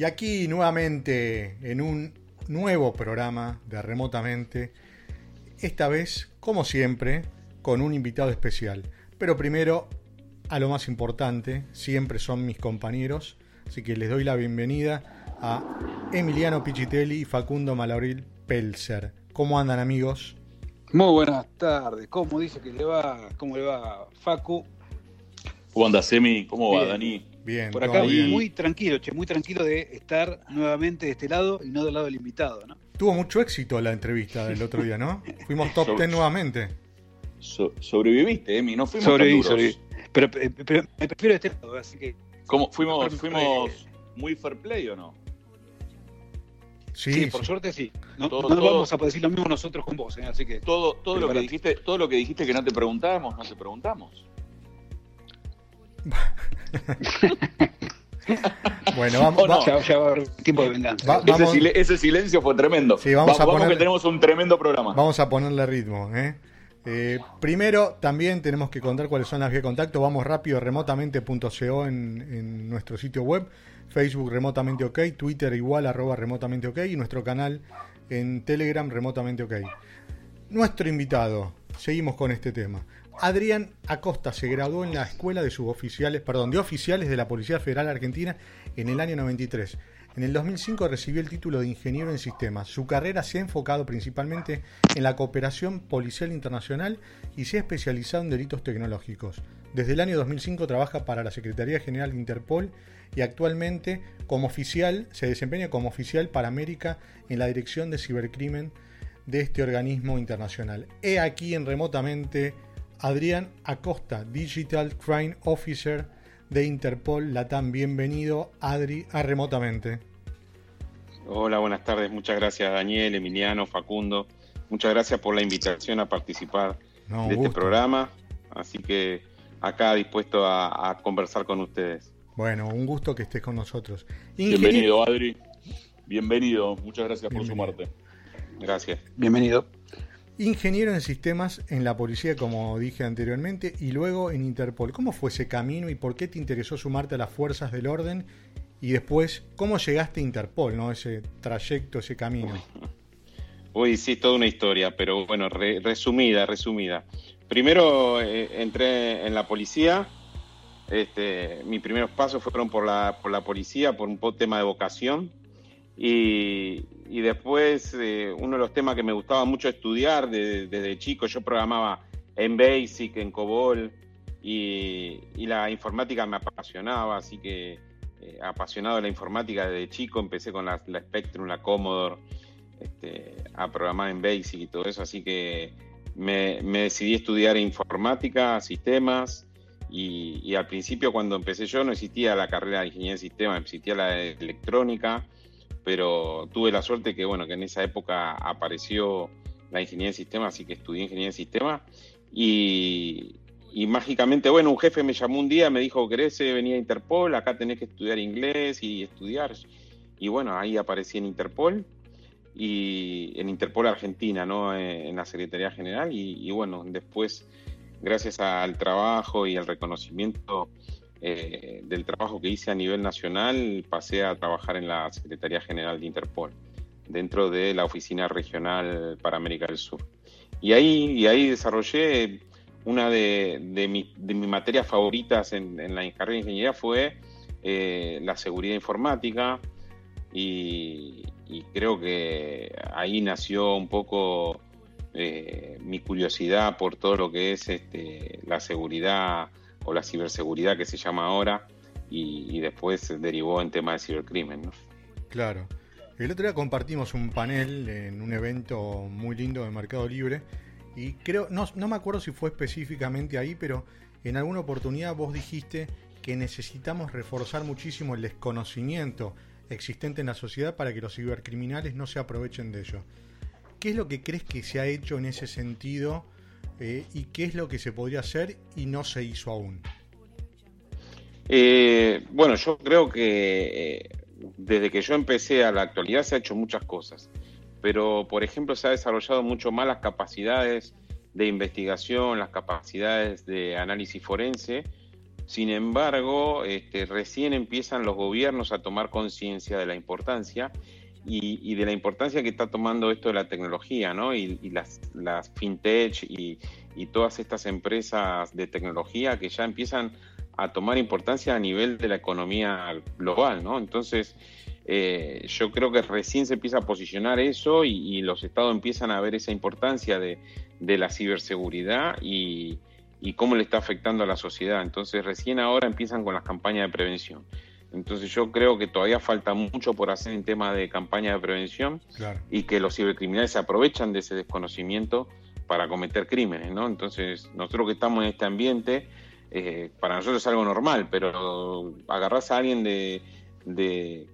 Y aquí nuevamente en un nuevo programa de Remotamente, esta vez, como siempre, con un invitado especial. Pero primero, a lo más importante, siempre son mis compañeros, así que les doy la bienvenida a Emiliano Pichitelli y Facundo Malabril Pelzer. ¿Cómo andan amigos? Muy buenas tardes. ¿Cómo dice que le va? ¿Cómo le va Facu? ¿Cómo anda Semi? ¿Cómo va Bien. Dani? Bien, Por todo acá bien. muy tranquilo, che, muy tranquilo de estar nuevamente de este lado y no del lado del invitado, ¿no? Tuvo mucho éxito la entrevista del otro día, ¿no? Fuimos top So- 10 nuevamente. So- sobreviviste, Emi, no fuimos Sobreviví, tan duros. sobreviví. Pero, eh, pero me prefiero de este lado, así que ¿Cómo, fuimos, fuimos muy fair play o no? Sí, sí, sí. por suerte sí. No, Todo- no todo- vamos a poder decir lo mismo nosotros con vos, ¿eh? así que Todo, todo lo que dijiste, todo lo que dijiste que no te preguntábamos, no te preguntamos. Bueno, vamos, ¿O no? va- ya, ya va a haber tiempo de venganza. Va- Ese, Vamos- sil- ese silencio fue tremendo. Sí, vamos a poner- que tenemos un tremendo programa. Vamos a ponerle ritmo. ¿eh? Eh, primero, también tenemos que contar cuáles son las vías de contacto. Vamos rápido, remotamente.co en, en nuestro sitio web, Facebook remotamente ok, Twitter igual arroba remotamente ok y nuestro canal en Telegram remotamente ok. Nuestro invitado, seguimos con este tema. Adrián Acosta se graduó en la escuela de suboficiales, perdón, de oficiales de la Policía Federal Argentina en el año 93. En el 2005 recibió el título de ingeniero en sistemas. Su carrera se ha enfocado principalmente en la cooperación policial internacional y se ha especializado en delitos tecnológicos. Desde el año 2005 trabaja para la Secretaría General de Interpol y actualmente como oficial se desempeña como oficial para América en la Dirección de Cibercrimen de este organismo internacional. He aquí en remotamente Adrián Acosta, Digital Crime Officer de Interpol Latam. Bienvenido, Adri, a remotamente. Hola, buenas tardes. Muchas gracias Daniel, Emiliano, Facundo. Muchas gracias por la invitación a participar No, de este programa. Así que acá dispuesto a, a conversar con ustedes. Bueno, un gusto que estés con nosotros. Bienvenido, Adri. Bienvenido. Muchas gracias por sumarte. Gracias. Bienvenido. Ingeniero en sistemas en la policía, como dije anteriormente, y luego en Interpol. ¿Cómo fue ese camino y por qué te interesó sumarte a las fuerzas del orden? Y después, ¿cómo llegaste a Interpol, no? Ese trayecto, ese camino. Uy, sí, toda una historia, pero bueno, re- resumida, resumida. Primero eh, entré en la policía. Este, mis primeros pasos fueron por la, por la policía, por un tema de vocación. Y, y después, eh, uno de los temas que me gustaba mucho estudiar de- desde chico, yo programaba en Basic, en COBOL, y, y la informática me apasionaba, así que eh, apasionado de la informática desde chico, empecé con la, la Spectrum, la Commodore, este, a programar en Basic y todo eso, así que me, me decidí estudiar informática, sistemas, y, y al principio cuando empecé yo no existía la carrera de ingeniería de sistemas, existía la de electrónica, pero tuve la suerte que, bueno, que en esa época apareció la ingeniería de sistemas, así que estudié ingeniería de sistemas, y, y mágicamente, bueno, un jefe me llamó un día, me dijo, ¿querés eh, venir a Interpol? Acá tenés que estudiar inglés y estudiar. Y bueno, ahí aparecí en Interpol y en Interpol Argentina, ¿no? Eh, En la Secretaría General y, y bueno, después, gracias al trabajo y al reconocimiento eh, del trabajo que hice a nivel nacional, pasé a trabajar en la Secretaría General de Interpol, dentro de la Oficina Regional para América del Sur. Y ahí, y ahí desarrollé una de, de, mi- de mis materias favoritas en, la carrera de ingeniería fue eh, la seguridad informática y, y creo que ahí nació un poco eh, mi curiosidad por todo lo que es este, la seguridad o la ciberseguridad que se llama ahora y, y después derivó en tema de cibercrimen. ¿no? Claro. El otro día compartimos un panel en un evento muy lindo de Mercado Libre y creo, no, no me acuerdo si fue específicamente ahí, pero en alguna oportunidad vos dijiste que necesitamos reforzar muchísimo el desconocimiento existente en la sociedad para que los cibercriminales no se aprovechen de ello. ¿Qué es lo que crees que se ha hecho en ese sentido eh, y qué es lo que se podría hacer y no se hizo aún. Eh, bueno, yo creo que eh, desde que yo empecé a la actualidad se ha hecho muchas cosas, pero por ejemplo se ha desarrollado mucho más las capacidades de investigación, las capacidades de análisis forense. Sin embargo, este, recién empiezan los gobiernos a tomar conciencia de la importancia y, de la importancia que está tomando esto de la tecnología, ¿no? Y, las, las, fintech y, y, todas estas empresas de tecnología que ya empiezan a tomar importancia a nivel de la economía global, ¿no? Entonces, eh, yo creo que recién se empieza a posicionar eso y, los estados empiezan a ver esa importancia de, de la ciberseguridad y, y cómo le está afectando a la sociedad. Entonces, recién ahora empiezan con las campañas de prevención. Entonces yo creo que todavía falta mucho por hacer en tema de campaña de prevención y que los cibercriminales se aprovechan de ese desconocimiento para cometer crímenes, ¿no? Entonces nosotros que estamos en este ambiente, eh, para nosotros es algo normal, pero agarrás a alguien de,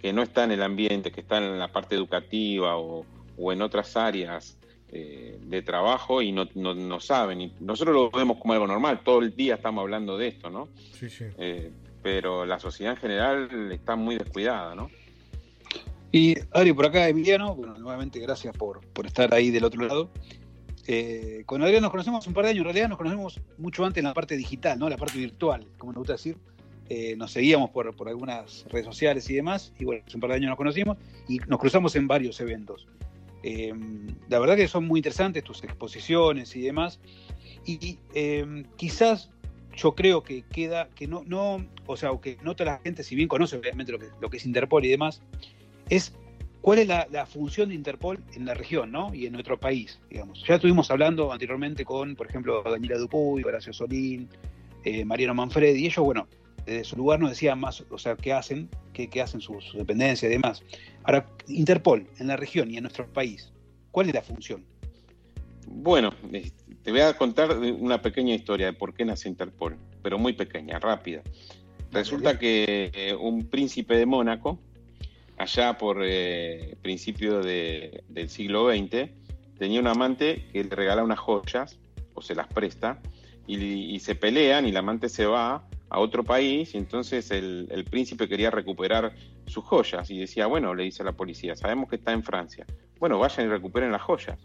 que no está en el ambiente, que está en la parte educativa o, en otras áreas eh, de trabajo y no, no, saben. Y nosotros lo vemos como algo normal, todo el día estamos hablando de esto, ¿no? Sí, sí. Eh, pero la sociedad en general está muy descuidada, ¿no? Y Adri, por acá Emiliano, bueno, nuevamente gracias por, estar ahí del otro lado. Eh, con Adrián nos conocemos un par de años, en realidad nos conocemos mucho antes en la parte digital, ¿no? La parte virtual, como nos gusta decir. Eh, nos seguíamos por, algunas redes sociales y demás, y bueno, hace un par de años nos conocimos y nos cruzamos en varios eventos. Eh, la verdad que son muy interesantes tus exposiciones y demás, y quizás yo creo que queda, que no, no, o sea, que no toda la gente, si bien conoce obviamente lo que, lo que es Interpol y demás, es cuál es la, función de Interpol en la región, ¿no? Y en nuestro país, digamos. Ya estuvimos hablando anteriormente con, por ejemplo, Daniela Dupuy, Horacio Solín, eh, Mariano Manfredi, y ellos, bueno, desde su lugar nos decían más, o sea, qué hacen, qué, qué hacen su dependencia y demás. Ahora, Interpol en la región y en nuestro país, ¿cuál es la función? Bueno, te voy a contar una pequeña historia de por qué nace Interpol, pero muy pequeña, rápida. Resulta que eh, un príncipe de Mónaco, allá por eh, principio del siglo XX, tenía un amante que le regala unas joyas, o se las presta, y, se pelean y el amante se va a otro país y entonces el, el, príncipe quería recuperar sus joyas y decía, bueno, le dice a la policía, sabemos que está en Francia, bueno, vayan y recuperen las joyas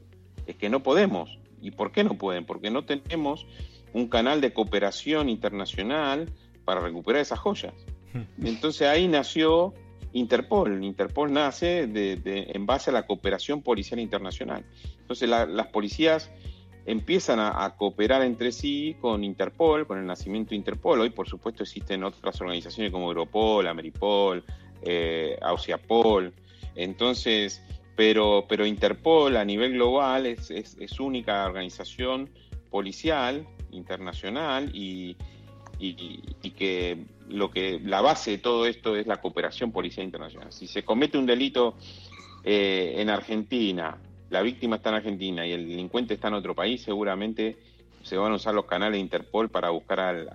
es que no podemos. ¿Y por qué no pueden? Porque no tenemos un canal de cooperación internacional para recuperar esas joyas. Hmm. Entonces ahí nació Interpol. Interpol nace en base a la cooperación policial internacional. Entonces las policías empiezan a, cooperar entre sí con Interpol, con el nacimiento de Interpol. Hoy, por supuesto, existen otras organizaciones como Europol, Ameripol, eh, Ausiapol. Entonces, pero, pero Interpol a nivel global es, es, única organización policial internacional y, y, que lo que la base de todo esto es la cooperación policial internacional. Si se comete un delito eh, en Argentina, la víctima está en Argentina y el delincuente está en otro país, seguramente se van a usar los canales de Interpol para buscar al,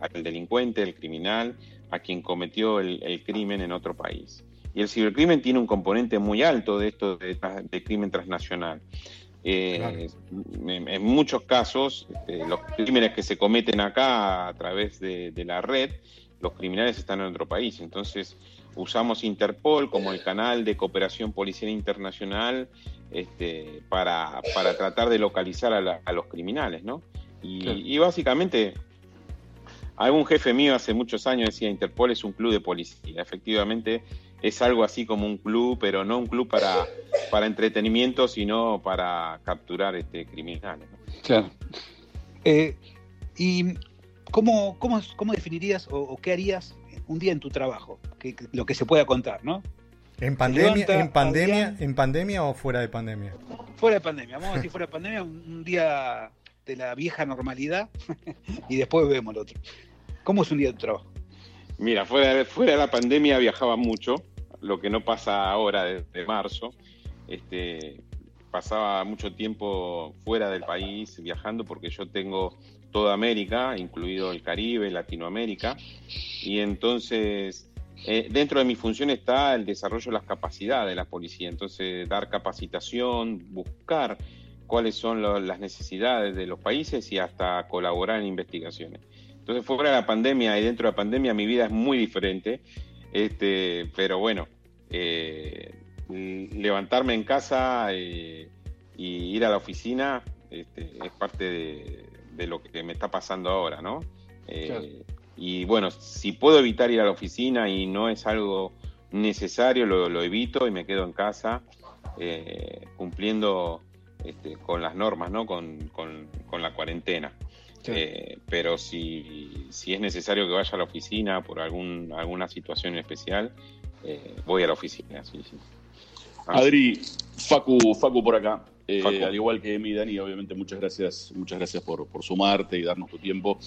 al, delincuente, el criminal, a quien cometió el crimen en otro país. Y el cibercrimen tiene un componente muy alto de esto de, crimen transnacional. Eh, en, muchos casos, este, los crímenes que se cometen acá a través de, la red, los criminales están en otro país. Entonces, usamos Interpol como el canal de cooperación policial internacional este, para, tratar de localizar a, los criminales, ¿no? Y, y, básicamente, algún jefe mío hace muchos años decía, Interpol es un club de policía. Efectivamente, es algo así como un club, pero no un club para, para entretenimiento, sino para capturar este criminales. Claro. Eh, ¿Y cómo, cómo, cómo definirías o, qué harías un día en tu trabajo? Que, lo que se pueda contar, ¿no? ¿En pandemia, en pandemia, en pandemia o fuera de pandemia? Fuera de pandemia, vamos a decir fuera de pandemia, un día de la vieja normalidad y después vemos el otro. ¿Cómo es un día de tu trabajo? Mira, fuera, fuera de la pandemia viajaba mucho, lo que no pasa ahora desde marzo. Este, pasaba mucho tiempo fuera del país viajando porque yo tengo toda América, incluido el Caribe, Latinoamérica, y entonces eh, dentro de mi función está el desarrollo de las capacidades de la policía, entonces dar capacitación, buscar cuáles son lo- las necesidades de los países y hasta colaborar en investigaciones. Entonces, fuera de la pandemia y dentro de la pandemia, mi vida es muy diferente, este, pero bueno, eh, levantarme en casa eh, y ir a la oficina este, es parte de, de lo que me está pasando ahora, ¿no? Eh, Claro. Y bueno, si puedo evitar ir a la oficina y no es algo necesario, lo, lo evito y me quedo en casa eh, cumpliendo este, con las normas, ¿no? Con, con- con la cuarentena. Eh, pero si, si es necesario que vaya a la oficina por algún, alguna situación especial, eh, voy a la oficina, sí, sí. Ah, Adri, Facu, Facu por acá. Eh, Facu. Al igual que Emi y Dani, obviamente muchas gracias, muchas gracias por, por sumarte y darnos tu tiempo.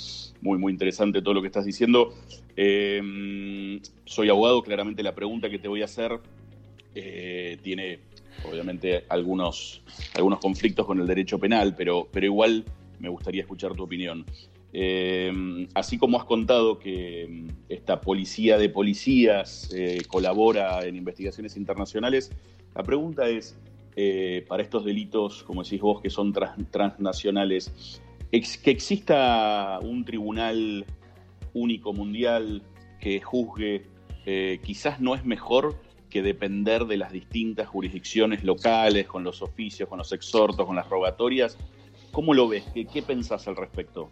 Muy, muy interesante todo lo que estás diciendo. Eh, soy abogado, claramente la pregunta que te voy a hacer tiene obviamente algunos, algunos conflictos con el derecho penal, pero, pero igual me gustaría escuchar tu opinión. Eh, así como has contado que mm, esta policía de policías eh, colabora en investigaciones internacionales, la pregunta es, eh, para estos delitos, como decís vos, que son trans- transnacionales, que exista un tribunal único mundial que juzgue, quizás no es mejor que depender de las distintas jurisdicciones locales, con los oficios, con los exhortos, con las rogatorias. ¿Cómo lo ves? ¿Qué, qué pensás al respecto?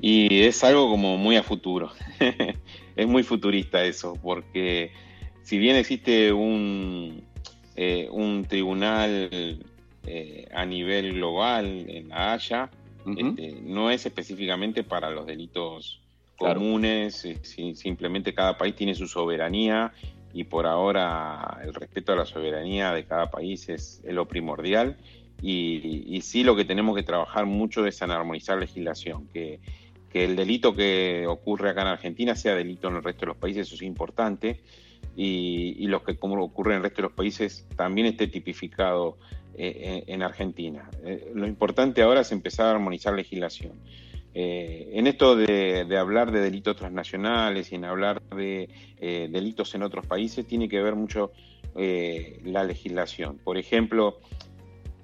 Y es algo como muy a futuro. es muy futurista eso, porque si bien existe un, eh, un tribunal eh, a nivel global en La Haya, este, no es específicamente para los delitos Claro. comunes, eh, si- simplemente cada país tiene su soberanía y por ahora el respeto a la soberanía de cada país es, es lo primordial. Y, y sí lo que tenemos que trabajar mucho es en armonizar legislación, que, que el delito que ocurre acá en Argentina sea delito en el resto de los países, eso es importante, y, y lo que como ocurre en el resto de los países también esté tipificado eh, en, en Argentina. Eh, lo importante ahora es empezar a armonizar legislación. Eh, en esto de, de hablar de delitos transnacionales y en hablar de eh, delitos en otros países, tiene que ver mucho eh, la legislación. Por ejemplo,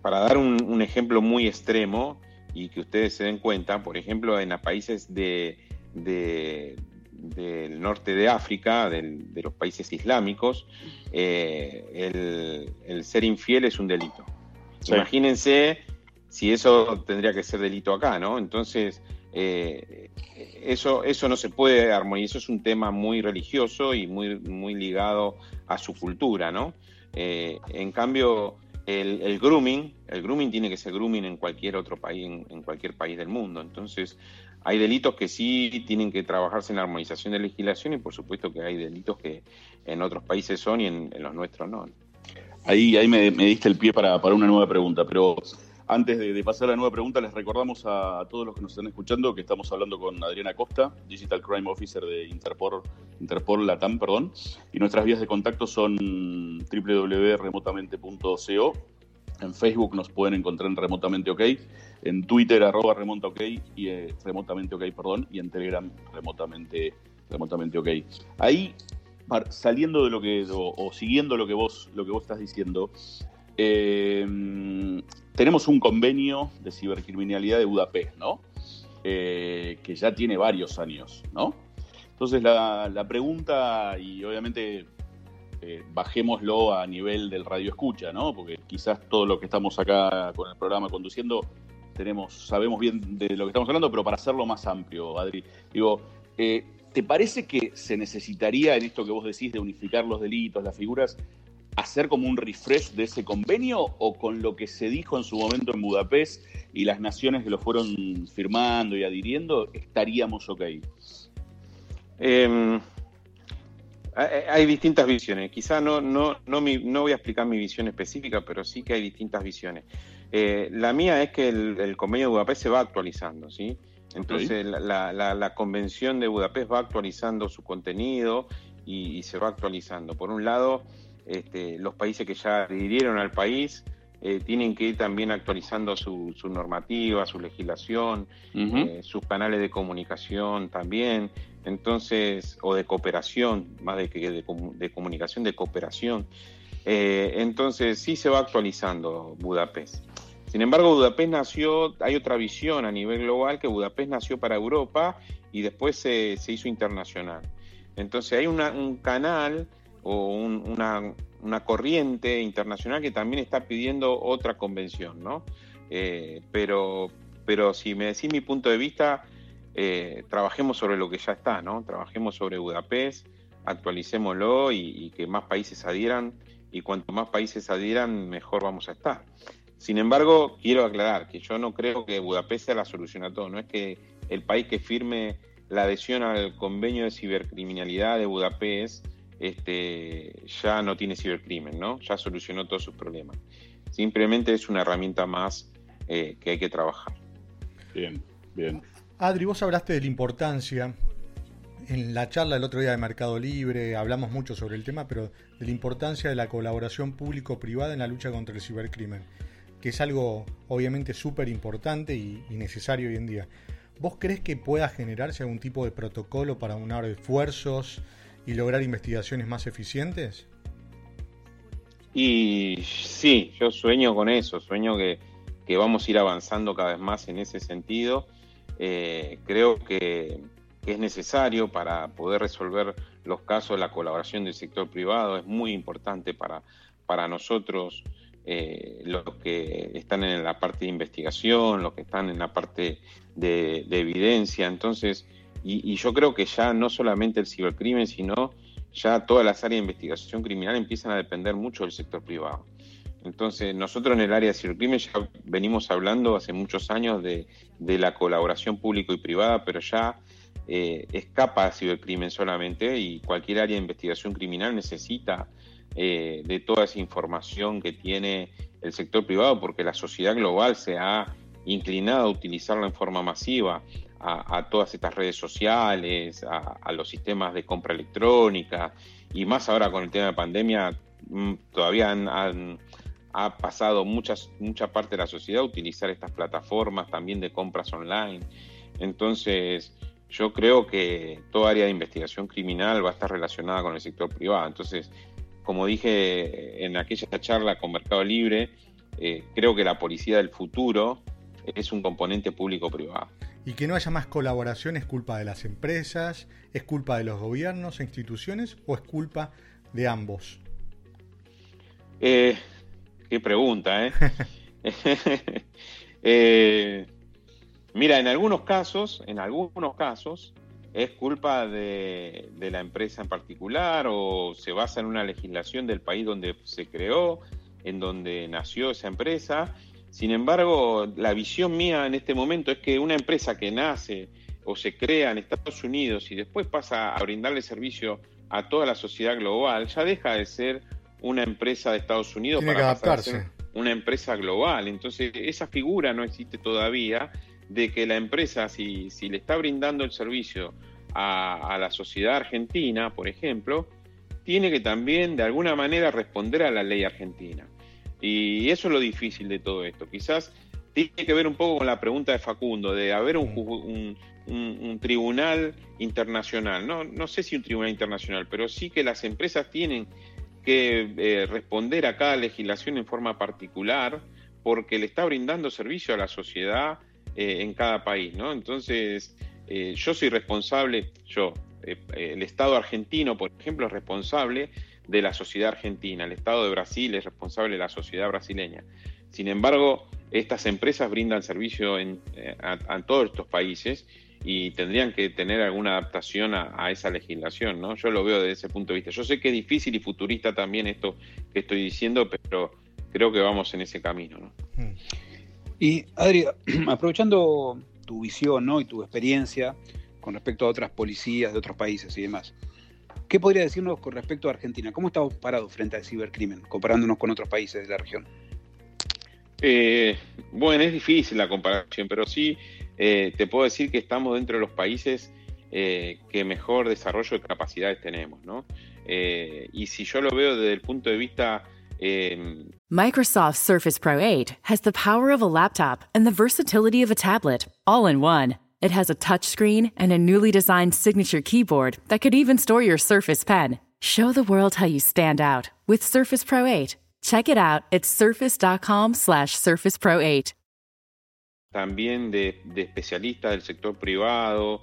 para dar un, un ejemplo muy extremo y que ustedes se den cuenta, por ejemplo, en los países de, de- del norte de África, del- de los países islámicos, eh, el, el ser infiel es un delito. Sí. Imagínense si eso tendría que ser delito acá, ¿no? Entonces, eh, eso, eso no se puede armonizar, eso es un tema muy religioso y muy, muy ligado a su cultura, ¿no? Eh, en cambio, el, el grooming, el grooming tiene que ser grooming en cualquier otro país, en, en cualquier país del mundo. Entonces, hay delitos que sí tienen que trabajarse en la armonización de legislación y por supuesto que hay delitos que en otros países son y en, en los nuestros no. Ahí, ahí me, me diste el pie para, para una nueva pregunta, pero antes de, pasar a la nueva pregunta, les recordamos a, todos los que nos están escuchando que estamos hablando con Adriana Costa, Digital Crime Officer de Interpol, Interpol Latam, perdón, y nuestras vías de contacto son www.remotamente.co. En Facebook nos pueden encontrar en Remotamente OK, en Twitter arroba remota OK y eh, remotamente OK, perdón, y en Telegram remotamente, remotamente OK. Ahí saliendo de lo que o, o siguiendo lo que vos lo que vos estás diciendo eh, tenemos un convenio de cibercriminalidad de Budapest no Eh, que ya tiene varios años no entonces la, la pregunta y obviamente eh, bajémoslo a nivel del radio escucha no porque quizás todo lo que estamos acá con el programa conduciendo tenemos sabemos bien de lo que estamos hablando pero para hacerlo más amplio Adri digo eh, ¿Te parece que se necesitaría en esto que vos decís de unificar los delitos, las figuras, hacer como un refresh de ese convenio o con lo que se dijo en su momento en Budapest y las naciones que lo fueron firmando y adhiriendo, estaríamos ok? Eh, hay, distintas visiones. Quizá no, no, no, mi- no voy a explicar mi visión específica, pero sí que hay distintas visiones. Eh, la mía es que el, el convenio de Budapest se va actualizando, ¿sí? Entonces la, la- la- la convención de Budapest va actualizando su contenido y, y se va actualizando. Por un lado, este, los países que ya adhirieron al país eh, tienen que ir también actualizando su, su normativa, su legislación, eh, sus canales de comunicación también, entonces, o de cooperación, más de que de, de comunicación, de cooperación. Eh, entonces, sí se va actualizando Budapest. Sin embargo, Budapest nació, hay otra visión a nivel global, que Budapest nació para Europa y después se, hizo internacional. Entonces hay un canal o una, corriente internacional que también está pidiendo otra convención, ¿no? Eh, pero, pero si me decís mi punto de vista, eh, trabajemos sobre lo que ya está, ¿no? Trabajemos sobre Budapest, actualicémoslo y, que más países adhieran y cuanto más países adhieran, mejor vamos a estar. Sin embargo, quiero aclarar que yo no creo que Budapest sea la solución a todo, no es que el país que firme la adhesión al convenio de cibercriminalidad de Budapest este, ya no tiene cibercrimen, ¿no? Ya solucionó todos sus problemas. Simplemente es una herramienta más eh, que hay que trabajar. Bien, bien. Adri, vos hablaste de la importancia en la charla del otro día de Mercado Libre, hablamos mucho sobre el tema, pero de la importancia de la colaboración público-privada en la lucha contra el cibercrimen, que es algo obviamente súper importante y, necesario hoy en día. ¿Vos crees que pueda generarse algún tipo de protocolo para unar esfuerzos y lograr investigaciones más eficientes? Y sí, yo sueño con eso, sueño que, vamos a ir avanzando cada vez más en ese sentido. Eh, creo que, es necesario para poder resolver los casos la colaboración del sector privado, es muy importante para, para nosotros. Eh, los que están en la parte de investigación, los que están en la parte de evidencia. Entonces, y, y, yo creo que ya no solamente el cibercrimen, sino ya todas las áreas de investigación criminal empiezan a depender mucho del sector privado. Entonces, nosotros en el área de cibercrimen ya venimos hablando hace muchos años de, la colaboración público y privada, pero ya eh, escapa a cibercrimen solamente y cualquier área de investigación criminal necesita eh, de toda esa información que tiene el sector privado porque la sociedad global se ha inclinado a utilizarla en forma masiva a, todas estas redes sociales, a, los sistemas de compra electrónica y más ahora con el tema de pandemia, mm, todavía han, ha pasado muchas, mucha parte de la sociedad a utilizar estas plataformas también de compras online. Entonces, yo creo que toda área de investigación criminal va a estar relacionada con el sector privado. Entonces, como dije en aquella charla con Mercado Libre, eh, creo que la policía del futuro es un componente público-privado. Y que no haya más colaboración es culpa de las empresas, es culpa de los gobiernos e instituciones o es culpa de ambos. Eh, qué pregunta, ¿eh? ¿eh? Mira, en algunos casos, en algunos casos, es culpa de, de, la empresa en particular o se basa en una legislación del país donde se creó, en donde nació esa empresa sin embargo, la visión mía en este momento es que una empresa que nace o se crea en Estados Unidos y después pasa a brindarle servicio a toda la sociedad global, ya deja de ser una empresa de Estados Unidos para pasar a ser una empresa global. Entonces, esa figura no existe todavía de que la empresa, si, si le está brindando el servicio a, a la sociedad argentina, por ejemplo, tiene que también de alguna manera responder a la ley argentina. Y eso es lo difícil de todo esto. Quizás tiene que ver un poco con la pregunta de Facundo, de haber un, un, tribunal internacional. No, no sé si un tribunal internacional, pero sí que las empresas tienen que eh, responder a cada legislación en forma particular porque le está brindando servicio a la sociedad eh, en cada país, ¿no? Entonces, eh, yo soy responsable, yo, el Estado argentino, por ejemplo, es responsable de la sociedad argentina. El Estado de Brasil es responsable de la sociedad brasileña. Sin embargo, estas empresas brindan servicio en, eh, a, todos estos países y tendrían que tener alguna adaptación a, esa legislación, ¿no? Yo lo veo desde ese punto de vista. Yo sé que es difícil y futurista también esto que estoy diciendo, pero creo que vamos en ese camino, ¿no? Y Adri, aprovechando tu visión ¿no? y tu experiencia con respecto a otras policías de otros países y demás, ¿Qué podría decirnos con respecto a Argentina? ¿Cómo estamos parados frente al cibercrimen, comparándonos con otros países de la región? Eh, bueno, es difícil la comparación, pero sí eh, te puedo decir que estamos dentro de los países eh, que mejor desarrollo de capacidades tenemos, ¿no? y si yo lo veo desde el punto de vista Microsoft Surface Pro 8 has the power of a laptop and the versatility of a tablet, all in one. It has a touchscreen and a newly designed signature keyboard that could even store your Surface Pen. Show the world how you stand out with Surface Pro 8. Check it out at surface.com slash surface pro 8. También de, de especialistas del sector privado,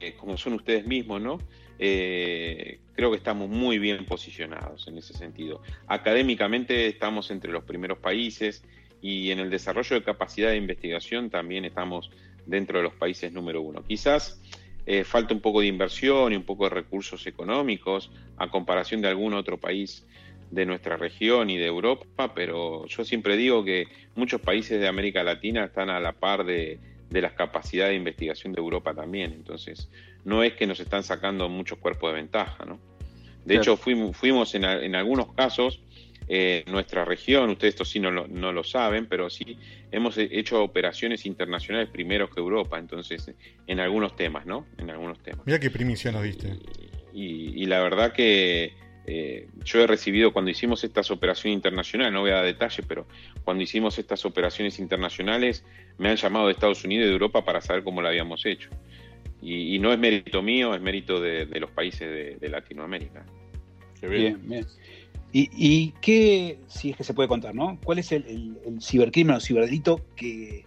eh, como son ustedes mismos, ¿no? Eh, creo que estamos muy bien posicionados en ese sentido. Académicamente estamos entre los primeros países y en el desarrollo de capacidad de investigación también estamos dentro de los países número uno. Quizás eh, falta un poco de inversión y un poco de recursos económicos a comparación de algún otro país de nuestra región y de Europa, pero yo siempre digo que muchos países de América Latina están a la par de, las capacidades de investigación de Europa también. Entonces, no es que nos están sacando muchos cuerpos de ventaja, ¿no? De hecho, fuimos, fuimos en, algunos casos, eh, nuestra región, ustedes esto sí no lo, no lo saben, pero sí hemos hecho operaciones internacionales primero que Europa, entonces, en algunos temas, ¿no? En algunos temas. Mira qué primicia nos diste. y la verdad que eh, yo he recibido cuando hicimos estas operaciones internacionales, no voy a dar detalles, pero cuando hicimos estas operaciones internacionales me han llamado de Estados Unidos y de Europa para saber cómo lo habíamos hecho. Y, no es mérito mío, es mérito de, los países de, Latinoamérica. bien. bien, ¿Y, qué, si es que se puede contar, ¿no? ¿Cuál es el, cibercrimen o ciberdelito que,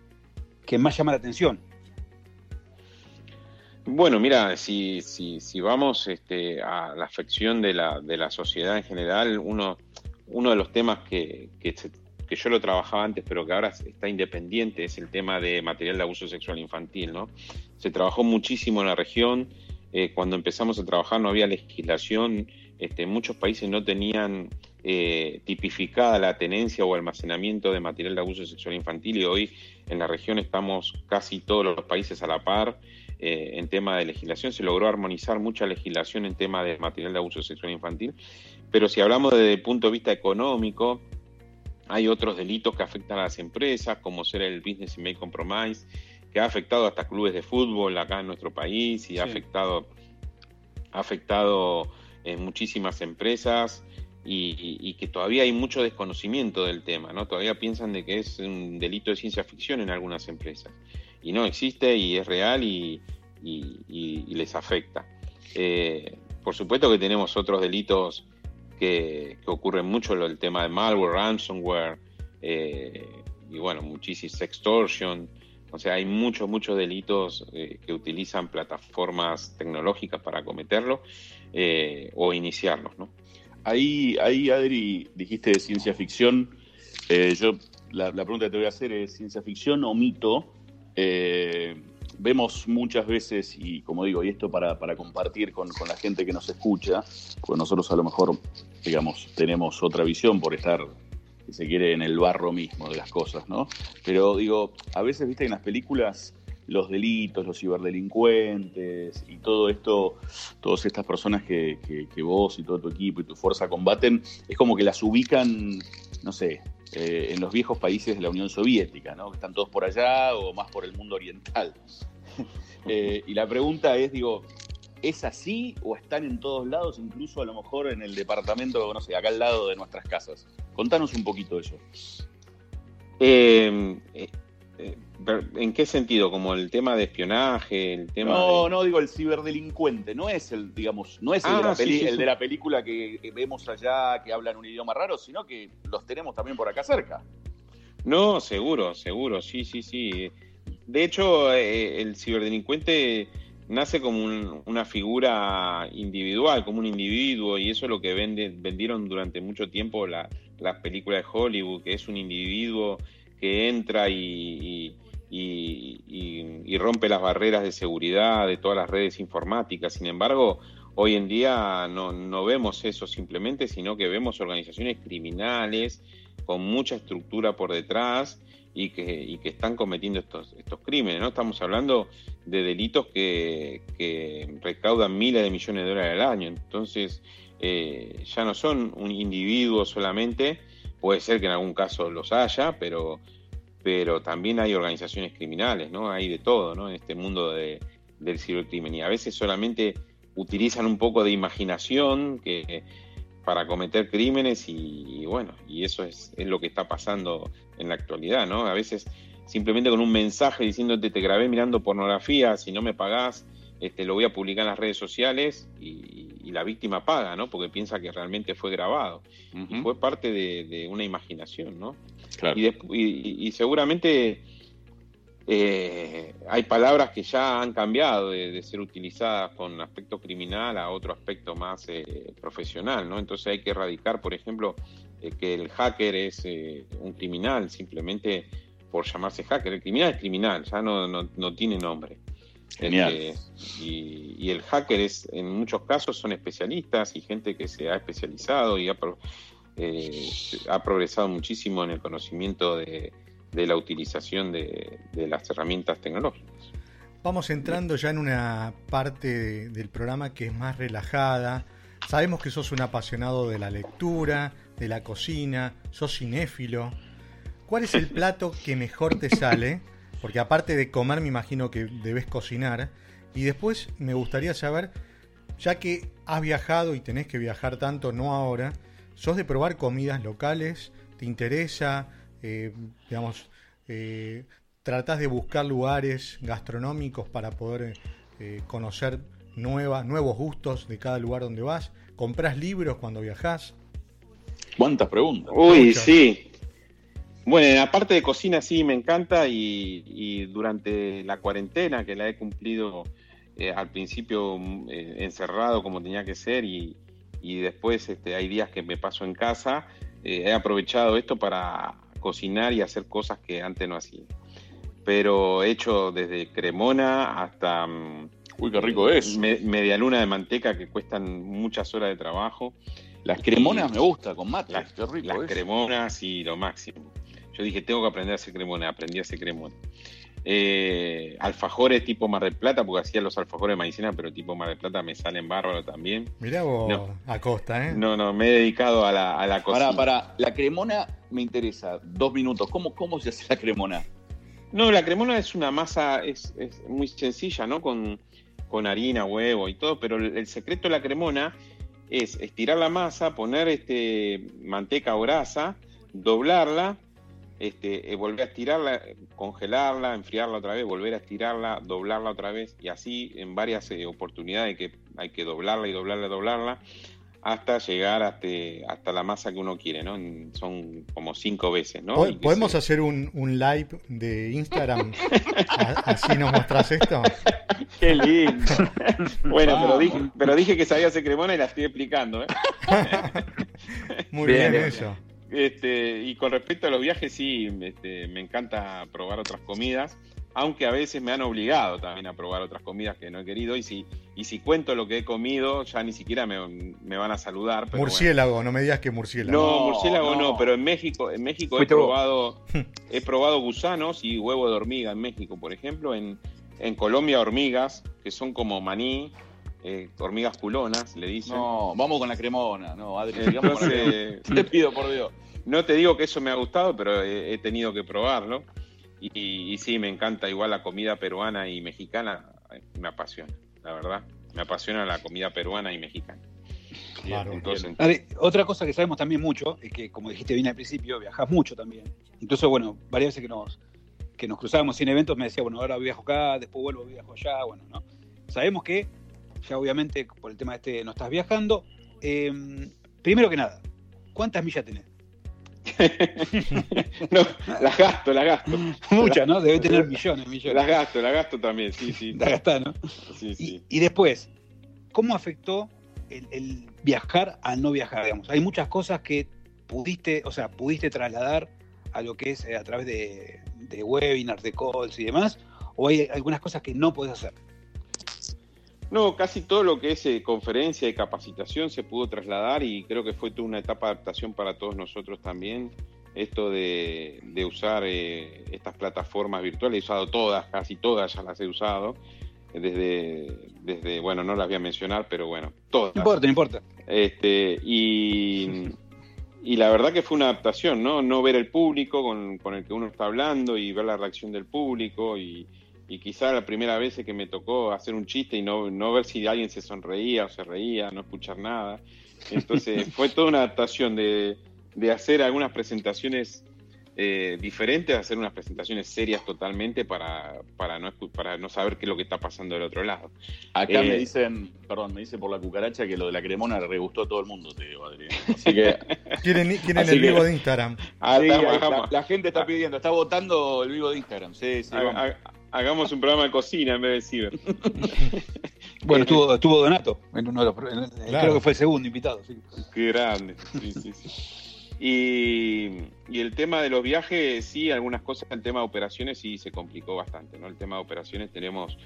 que más llama la atención? Bueno, mira, si, si, si vamos este, a la afección de la, de la sociedad en general, uno, uno de los temas que, que, yo lo trabajaba antes, pero que ahora está independiente, es el tema de material de abuso sexual infantil. ¿no? Se trabajó muchísimo en la región. Eh, cuando empezamos a trabajar no había legislación. Este, muchos países no tenían eh, tipificada la tenencia o almacenamiento de material de abuso sexual infantil y hoy en la región estamos casi todos los países a la par. Eh, en tema de legislación, se logró armonizar mucha legislación en tema de material de abuso sexual infantil, pero si hablamos desde el punto de vista económico, hay otros delitos que afectan a las empresas, como ser el Business Email Compromise, que ha afectado hasta clubes de fútbol acá en nuestro país y ha afectado, ha afectado en muchísimas empresas y, que todavía hay mucho desconocimiento del tema, ¿no? Todavía piensan de que es un delito de ciencia ficción en algunas empresas y no existe y es real y, les afecta. Eh, por supuesto que tenemos otros delitos que, ocurren mucho, el tema de malware, ransomware eh, y bueno, muchísimo sextortion. O sea, hay muchos, muchos delitos eh, que utilizan plataformas tecnológicas para cometerlo o iniciarlos, ¿no? Ahí, ahí, Adri, dijiste de ciencia ficción. yo, la, la, pregunta que te voy a hacer es, ¿ciencia ficción o mito? Eh, vemos muchas veces, y como digo, y esto para, compartir con, la gente que nos escucha, pues nosotros a lo mejor, digamos, tenemos otra visión por estar, si se quiere, en el barro mismo de las cosas, ¿no? Pero digo, a veces, viste, en las películas los delitos, los ciberdelincuentes y todo esto, todas estas personas que, vos y todo tu equipo y tu fuerza combaten, es como que las ubican, no sé, eh, en los viejos países de la Unión Soviética, ¿no? que están todos por allá o más por el mundo oriental. Eh, y la pregunta es, digo, ¿es así o están en todos lados, incluso a lo mejor en el departamento, no sé, acá al lado de nuestras casas? Contanos un poquito eso. Eh, ¿En qué sentido? ¿Como el tema de espionaje? El tema no, no, digo el ciberdelincuente. No es el, digamos, no es el, de, la ah, el de la película que vemos allá que hablan un idioma raro, sino que los tenemos también por acá cerca. No, seguro, seguro, sí, sí, sí. De hecho, eh, el ciberdelincuente nace como una figura individual, como un individuo, y eso es lo que vendieron durante mucho tiempo las películas de Hollywood, que es un individuo que entra y, y, rompe las barreras de seguridad de todas las redes informáticas. Sin embargo, hoy en día no, vemos eso simplemente, sino que vemos organizaciones criminales con mucha estructura por detrás y que, que están cometiendo estos, estos crímenes. ¿no? Estamos hablando de delitos que, recaudan miles de millones de dólares al año. Entonces, eh, ya no son un individuo solamente, puede ser que en algún caso los haya, pero pero también hay organizaciones criminales, ¿no? Hay de todo, ¿no? En este mundo de, del cibercrimen. Y a veces solamente utilizan un poco de imaginación que, para cometer crímenes y, bueno, y eso es, es, lo que está pasando en la actualidad, ¿no? A veces simplemente con un mensaje diciéndote te grabé mirando pornografía, si no me pagás, este, lo voy a publicar en las redes sociales y, la víctima paga, ¿no? Porque piensa que realmente fue grabado. Y fue parte de, una imaginación, ¿no? Y, seguramente eh, hay palabras que ya han cambiado de, ser utilizadas con aspecto criminal a otro aspecto más eh, profesional, ¿no? Entonces hay que erradicar, por ejemplo, eh, que el hacker es un criminal simplemente por llamarse hacker. El criminal es criminal, ya no, no tiene nombre. Genial. Este, y, el hacker es, en muchos casos son especialistas y gente que se ha especializado y ha, eh, ha progresado muchísimo en el conocimiento de, la utilización de, las herramientas tecnológicas. Vamos entrando ya en una parte del programa que es más relajada. Sabemos que sos un apasionado de la lectura, de la cocina, sos cinéfilo. ¿Cuál es el plato que mejor te sale? Porque aparte de comer, me imagino que debes cocinar. Y después me gustaría saber, ya que has viajado y tenés que viajar tanto, no ahora, ¿sos de probar comidas locales? ¿Te interesa? Eh, digamos, eh, ¿tratás de buscar lugares gastronómicos para poder eh, conocer nuevas, nuevos gustos de cada lugar donde vas? ¿Comprás libros cuando viajas? ¿Cuántas preguntas? Uy, sí. Bueno, en la parte de cocina sí me encanta y, durante la cuarentena que la he cumplido eh, al principio eh, encerrado como tenía que ser y, después este, hay días que me paso en casa, eh, he aprovechado esto para cocinar y hacer cosas que antes no hacía. Pero he hecho desde cremona hasta... Mm, Uy, qué rico es. media luna de manteca que cuestan muchas horas de trabajo. Las cremonas me gusta, con mate. Las, qué rico las cremonas y lo máximo. Yo dije, tengo que aprender a hacer cremona, aprendí a hacer cremona. Eh, alfajores tipo Mar del Plata, porque hacía los alfajores de maicena, pero tipo Mar del Plata me salen bárbaro también. Mirá vos, a costa, ¿eh? No, no, me he dedicado a la, a la cocina. Para, para, la cremona me interesa, dos minutos. ¿Cómo, cómo se hace la cremona? No, la cremona es una masa, es, muy sencilla, ¿no? Con, harina, huevo y todo, pero el secreto de la cremona es estirar la masa, poner este manteca o grasa, doblarla este, eh, volver a estirarla, congelarla, enfriarla otra vez, volver a estirarla, doblarla otra vez y así en varias eh, oportunidades que hay que doblarla y doblarla y doblarla hasta llegar hasta, hasta la masa que uno quiere, ¿no? Son como cinco veces, ¿no? ¿Podemos hacer un, live de Instagram? ¿Así nos mostrás esto? Qué lindo. bueno, pero dije, pero dije que sabía hacer cremona y la estoy explicando, ¿eh? Muy bien eso. Este, y con respecto a los viajes, sí, este, me encanta probar otras comidas, aunque a veces me han obligado también a probar otras comidas que no he querido. Y si, y si cuento lo que he comido, ya ni siquiera me, van a saludar. murciélago, no me digas que murciélago. No, murciélago no. pero en México, en México he probado, he probado gusanos y huevo de hormiga en México, por ejemplo. En, en Colombia, hormigas, que son como maní, eh, hormigas culonas, le dicen. No, vamos con la cremona, no, Adri, te pido por Dios. No te digo que eso me ha gustado, pero he, tenido que probarlo. Y, sí, me encanta igual la comida peruana y mexicana, me apasiona, la verdad. Me apasiona la comida peruana y mexicana. otra cosa que sabemos también mucho es que, como dijiste bien al principio, viajas mucho también. Incluso, bueno, varias veces que nos, que nos cruzábamos en eventos me decía, bueno, ahora viajo acá, después vuelvo, viajo allá, bueno, ¿no? Sabemos que ya obviamente por el tema este no estás viajando. Em, primero que nada, ¿cuántas millas tenés? no, las gasto, las gasto. Muchas, ¿no? Debe tener millones, millones. Las gasto, las gasto también, sí, sí. Las gastás, ¿no? Sí, sí. Y, después, ¿cómo afectó el, viajar al no viajar? Digamos? Hay muchas cosas que pudiste, o sea, pudiste trasladar a lo que es eh, a través de, de webinars, de calls y demás, o hay algunas cosas que no podés hacer. No, casi todo lo que es eh, conferencia y capacitación se pudo trasladar y creo que fue toda una etapa de adaptación para todos nosotros también. Esto de, usar eh, estas plataformas virtuales, he usado todas, casi todas ya las he usado. Desde, desde, bueno, no las voy a mencionar, pero bueno, todas. No importa, no importa. Este, y, y la verdad que fue una adaptación, ¿no? No ver el público con, con el que uno está hablando y ver la reacción del público y, y quizá la primera vez que me tocó hacer un chiste y no, no ver si alguien se sonreía o se reía, no escuchar nada. Entonces fue toda una adaptación de, de hacer algunas presentaciones eh, diferente a hacer unas presentaciones serias totalmente para, para, no, para no saber qué es lo que está pasando del otro lado. Acá Eh, me dicen, perdón, me dicen por la cucaracha que lo de la cremona le regustó a todo el mundo, te digo, Adrián. Así que Quieren, quieren Así el que- vivo de Instagram. Ah, sí, la, la gente está pidiendo, está votando el vivo de Instagram. Sí, sí, vamos. ha- hagamos un programa de cocina en vez de ciber. Bueno, estuvo, estuvo Donato en uno de los. en- Claro. Creo que fue el segundo invitado. sí. Qué grande. Sí, sí, sí. Y, y el tema de los viajes, sí, algunas cosas, el tema de operaciones sí se complicó bastante, ¿no? El tema de operaciones tenemos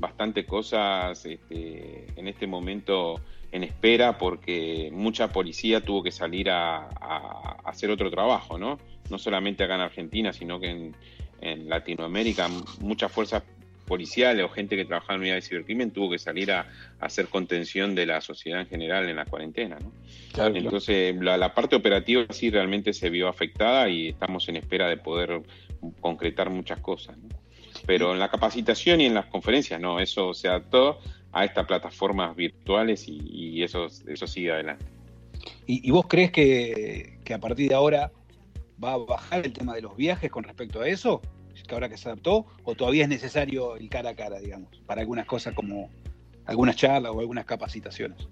bastante cosas este, en este momento en espera porque mucha policía tuvo que salir a, a- a hacer otro trabajo, ¿no? No solamente acá en Argentina, sino que en, en Latinoamérica muchas fuerzas policiales o gente que trabajaba en unidades de cibercrimen tuvo que salir a, a hacer contención de la sociedad en general en la cuarentena, ¿no? Entonces, la, la parte operativa sí realmente se vio afectada y estamos en espera de poder concretar muchas cosas. ¿no? Pero en la capacitación y en las conferencias, no, eso se adaptó a estas plataformas virtuales y, y eso, eso sigue adelante. ¿Y, y vos crees que, que a partir de ahora va a bajar el tema de los viajes con respecto a eso? Que ahora que se adaptó, o todavía es necesario el cara a cara, digamos, para algunas cosas como algunas charlas o algunas capacitaciones.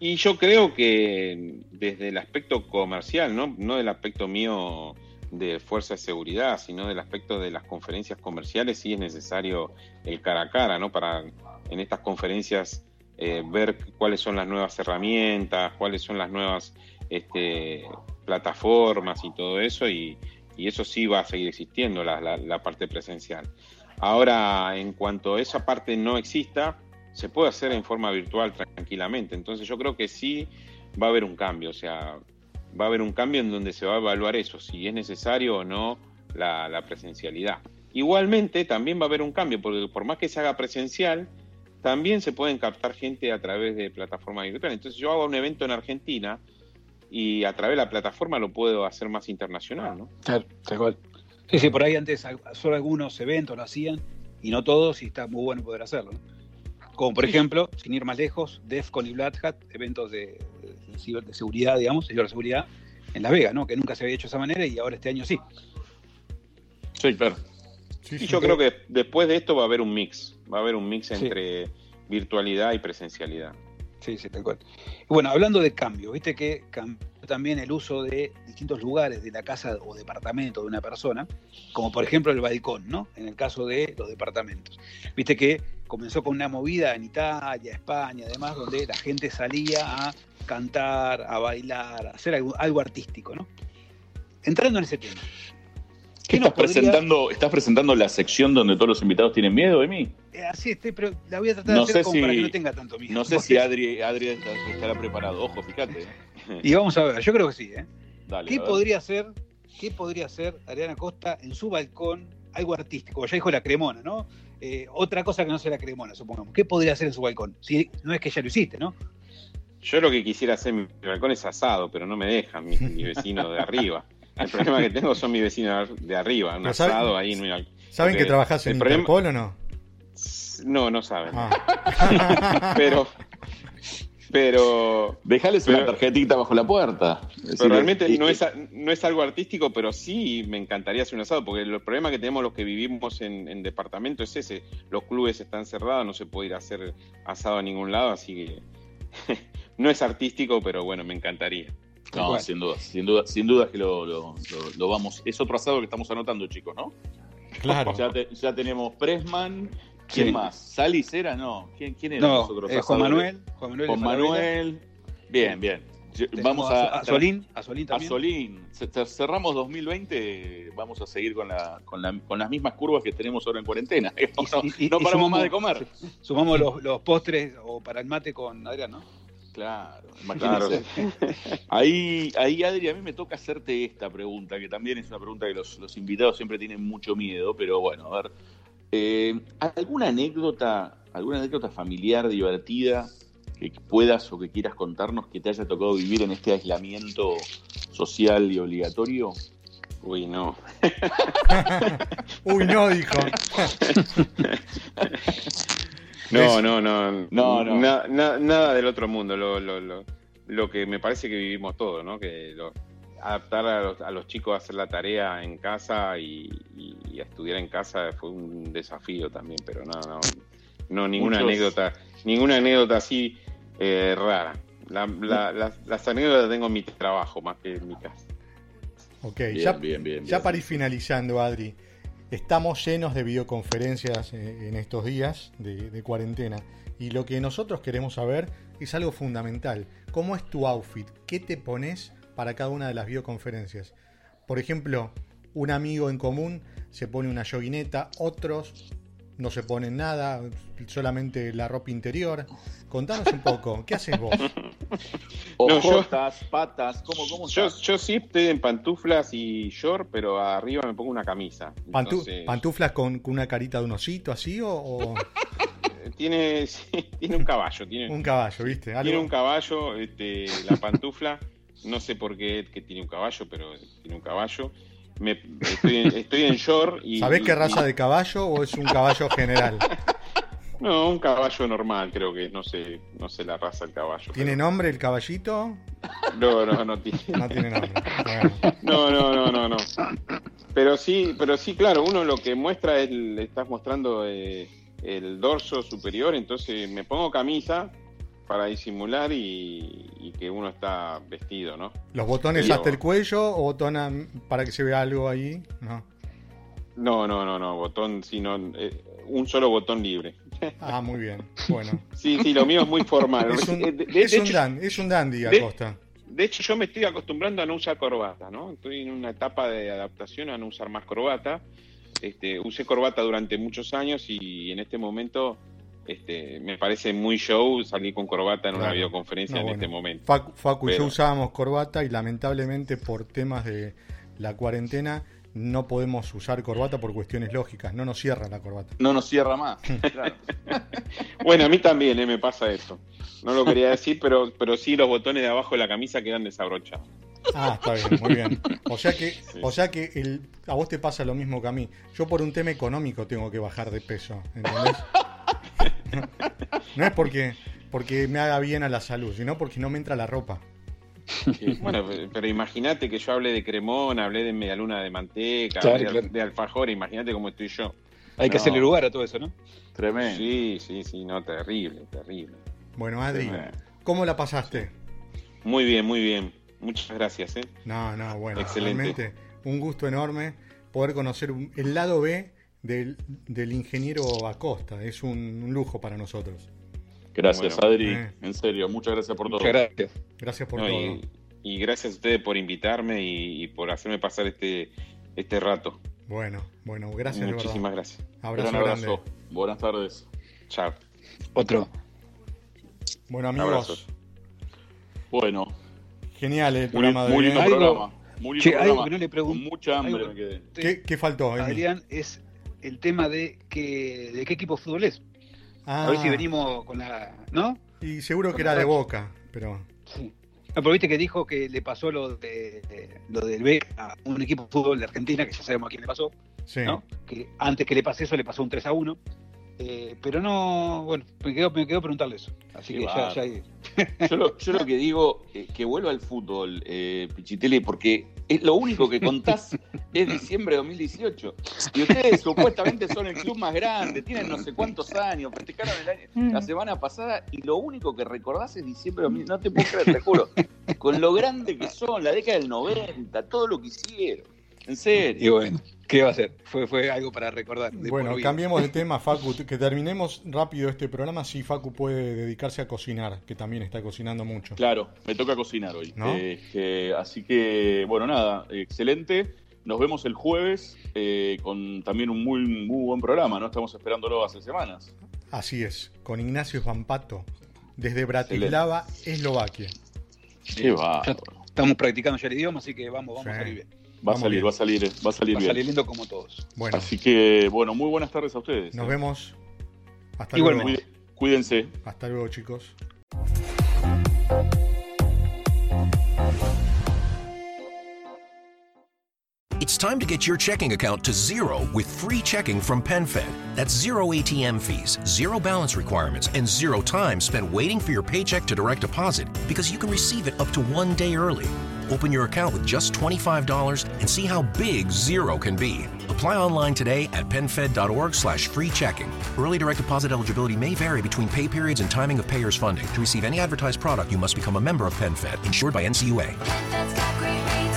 Y yo creo que desde el aspecto comercial, ¿no? no del aspecto mío de fuerza de seguridad, sino del aspecto de las conferencias comerciales, sí es necesario el cara a cara, ¿no? Para en estas conferencias eh, ver cuáles son las nuevas herramientas, cuáles son las nuevas este, plataformas y todo eso, y, y eso sí va a seguir existiendo, la, la- parte presencial. Ahora, en cuanto esa parte no exista, se puede hacer en forma virtual tranquilamente. Entonces yo creo que sí va a haber un cambio, o sea, va a haber un cambio en donde se va a evaluar eso, si es necesario o no la, la presencialidad. Igualmente también va a haber un cambio, porque por más que se haga presencial, también se pueden captar gente a través de plataformas virtuales. Entonces yo hago un evento en Argentina y a través de la plataforma lo puedo hacer más internacional, ¿no? Claro, tal cual. Sí, sí, por ahí antes solo algunos eventos lo hacían y no todos, y está muy bueno poder hacerlo. ¿no? Como por Sí. ejemplo, sin ir más lejos, DEFCON y Black Hat, eventos de, de ciber- de seguridad, digamos, de ciberseguridad en Las Vegas, ¿no? Que nunca se había hecho de esa manera y ahora este año sí. Sí, claro. Sí, Y sí. yo creo que después de esto va a haber un mix, va a haber un mix Sí. entre virtualidad y presencialidad. Sí, sí, tal cual. Y bueno, hablando de cambio, viste que cambió también el uso de distintos lugares de la casa o departamento de una persona, como por ejemplo el balcón, ¿no? En el caso de los departamentos. Viste que comenzó con una movida en Italia, España, además, donde la gente salía a cantar, a bailar, a hacer algo, algo artístico, ¿no? Entrando en ese tema. ¿Qué nos estás podría- presentando? ¿Estás presentando la sección donde todos los invitados tienen miedo de mí? Eh, así estoy, pero la voy a tratar No de hacer como si- para que no tenga tanto miedo. No sé si Adri, Adri está- estará preparado. Ojo, fíjate. Y vamos a ver, yo creo que sí, ¿eh? Dale. ¿Qué podría hacer, qué podría hacer Adriana Costa en su balcón? Algo artístico, ya dijo la cremona, ¿no? Eh, otra cosa que no sea la cremona, supongamos. ¿Qué podría hacer en su balcón? Si no es que ya lo hiciste, ¿no? Yo lo que quisiera hacer en mi balcón es asado, pero no me dejan mis, mis vecinos de arriba. El problema que tengo son mis vecinos de arriba, un asado ahí en mi balcón. ¿Saben que trabajás en el problema- Interpol o no? No, no saben. Ah. Pero, pero, Dejales una tarjetita bajo la puerta. Pero decir, realmente y- no es, no es algo artístico, pero sí me encantaría hacer un asado, porque el problema que tenemos los que vivimos en, en departamento es ese. Los clubes están cerrados, no se puede ir a hacer asado a ningún lado, así que no es artístico, pero bueno, me encantaría. No, sin duda, sin duda, sin duda que lo, lo- lo- lo vamos. Es otro asado que estamos anotando, chicos, ¿no? Claro. Ya, te- ya tenemos Pressman. ¿Quién Sí. más? ¿Salis era? No. ¿Quién, quién eran No, los otros eh, Juan? Manuel. Juan Manuel. Juan. Manuel. Bien, bien. Vamos a, a, Solín. A Solín A también. Solín. Ce- ce- Cerramos 2020, vamos a seguir con, la, con, la- con las mismas curvas que tenemos ahora en cuarentena. No, Y- y paramos sumamos- más de comer. Sumamos los, los postres o para el mate con Adrián, ¿no? Claro, Claro. imagínense. Ahí, ahí, Adri, a mí me toca hacerte esta pregunta, que también es una pregunta que los, los invitados siempre tienen mucho miedo, pero bueno, a ver. Eh, ¿Alguna anécdota, alguna anécdota familiar divertida que puedas o que quieras contarnos que te haya tocado vivir en este aislamiento social y obligatorio? Uy, no. Uy, no, dijo. No, no, no. No, no. Na- na- nada del otro mundo. Lo, lo, lo, lo que me parece que vivimos todos, ¿no? Que lo- adaptar a los, a los chicos a hacer la tarea en casa y, y a estudiar en casa fue un desafío también, pero no, no, no ninguna Muchos- anécdota, ninguna anécdota así eh, rara. La- la- las, las anécdotas tengo en mi trabajo más que en mi casa. Ok, Bien, ya, bien, bien, ya para ir finalizando, Adri, estamos llenos de videoconferencias eh, en estos días de, cuarentena y lo que nosotros queremos saber es algo fundamental. ¿Cómo es tu outfit? ¿Qué te pones para cada una de las videoconferencias? Por ejemplo, un amigo en común se pone una yoguineta, otros no se ponen nada, solamente la ropa interior. Contanos un poco, ¿qué haces vos? No, yo- Ojotas, patas, ¿cómo, cómo Yo, estás? yo sí estoy en pantuflas y short, pero arriba me pongo una camisa. Pantu- Entonces, ¿Pantuflas con, con una carita de un osito así o, o eh, tiene, sí, tiene un caballo, tiene, un caballo, viste? Algo- tiene un caballo, este, la pantufla, no sé por qué que tiene un caballo, pero tiene un caballo. Me, estoy, en, estoy en short y... ¿Sabés qué y- raza de caballo o es un caballo general? No, un caballo normal, creo que no sé, no sé la raza del caballo. ¿Tiene pero- nombre el caballito? No, no, no tiene. No tiene nombre. No, no, no, no, no. Pero sí, pero sí, claro, uno lo que muestra es, le estás mostrando eh, el dorso superior, entonces me pongo camisa para disimular y, y que uno está vestido, ¿no? ¿Los botones Sí, hasta o- el cuello o botón para que se vea algo ahí? No. No, no, no, no, botón, sino eh, un solo botón libre. Ah, muy bien. Bueno. Sí, sí, lo mío es muy formal. Es un, Eh, de, de- es de un hecho, dan- es un dandy, de- Acosta. de hecho, yo me estoy acostumbrando a no usar corbata, ¿no? Estoy en una etapa de adaptación a no usar más corbata. Este, usé corbata durante muchos años y en este momento este, me parece muy show salir con corbata en una videoconferencia No, en bueno. este momento. Facu, Facu y yo Pero- usábamos corbata y lamentablemente por temas de la cuarentena no podemos usar corbata por cuestiones lógicas. No nos cierra la corbata. No nos cierra más. Claro. Bueno, a mí también eh, me pasa eso. No lo quería decir, pero, pero sí los botones de abajo de la camisa quedan desabrochados. Ah, está bien, muy bien. O sea que, o sea que el, a vos te pasa lo mismo que a mí. Yo por un tema económico tengo que bajar de peso, ¿entendés? No es porque, porque me haga bien a la salud, sino porque no me entra la ropa. Bueno, pe- pero imagínate que yo hablé de cremón, hablé de medialuna de manteca, Claro, hablé de, claro. de alfajor, imagínate cómo estoy yo. Hay que No. hacerle lugar a todo eso, ¿no? Tremendo. Sí, sí, sí, no, terrible, terrible. Bueno, Adri, Tremendo. ¿cómo la pasaste? Muy bien, muy bien. Muchas gracias, ¿eh? No, no, bueno, Excelente. realmente un gusto enorme poder conocer el lado B del, del ingeniero Acosta. Es un, un lujo para nosotros. Gracias, Bueno. Adri. Eh. En serio, muchas gracias por todo. Muchas gracias. Gracias por No, todo. y, y gracias a ustedes por invitarme y, y por hacerme pasar este, este rato. Bueno, bueno, gracias de Muchísimas gracias. Abrazo Gran grande. abrazo. Buenas tardes. Chao. Otro. Bueno, amigos, Abrazos. Bueno, genial el muy, programa de muy lindo ¿eh? Programa. Muy lindo Che, algo programa. que no le pregun- Con mucha hambre algo- me quedé. ¿Qué, qué faltó? Adrián, es el tema de que de qué equipo de fútbol es. Ah, A ver si venimos con la. ¿No? Y seguro que era de boca, pero Sí. No, pero viste que dijo que le pasó lo de de- lo del B a un equipo de fútbol de Argentina, que ya sabemos a quién le pasó, sí. ¿no? Que antes que le pase eso le pasó un 3 a 1. Eh, pero no, bueno, me quedó, me quedó preguntarle eso. Así Qué que ya, ya Yo lo, yo lo que digo, eh, que vuelva al fútbol, eh, Pichitele, porque es lo único que contás es diciembre de 2018. Y ustedes supuestamente son el club más grande, tienen no sé cuántos años, festejaron el año, la semana pasada y lo único que recordás es diciembre de 2018. No te puedo creer, te juro. Con lo grande que son, la década del 90, todo lo que hicieron. En Y serio. bueno, ¿qué va a ser? Fue, fue algo para recordar. de Bueno, cambiemos de tema, Facu. Que terminemos rápido este programa. Si Facu puede dedicarse a cocinar, que también está cocinando mucho. Claro, me toca cocinar hoy. ¿No? Eh, que- así que, bueno, nada, excelente. Nos vemos el jueves eh, con también un muy, muy buen programa, ¿no? Estamos esperándolo hace semanas. Así es, con Ignacio Zampato, desde Bratislava, Eslovaquia. Qué va. Estamos practicando ya el idioma, así que vamos, vamos Sí. a salir bien. Va a salir, bien. va a salir, va a salir Va a salir lindo como todos. Bueno, Así que, bueno, muy buenas tardes a ustedes. nos eh. vemos. Hasta Igualmente. luego. Cuide- Cuídense. Hasta luego, chicos. It's time to get your checking account to zero with free checking from PenFed. That's zero ATM fees, zero balance requirements, and zero time spent waiting for your paycheck to direct deposit because you can receive it up to one day early. Open your account with just $25 and see how big zero can be. Apply online today at PenFed.org slash free checking. Early direct deposit eligibility may vary between pay periods and timing of payers' funding. To receive any advertised product, you must become a member of PenFed, insured by NCUA.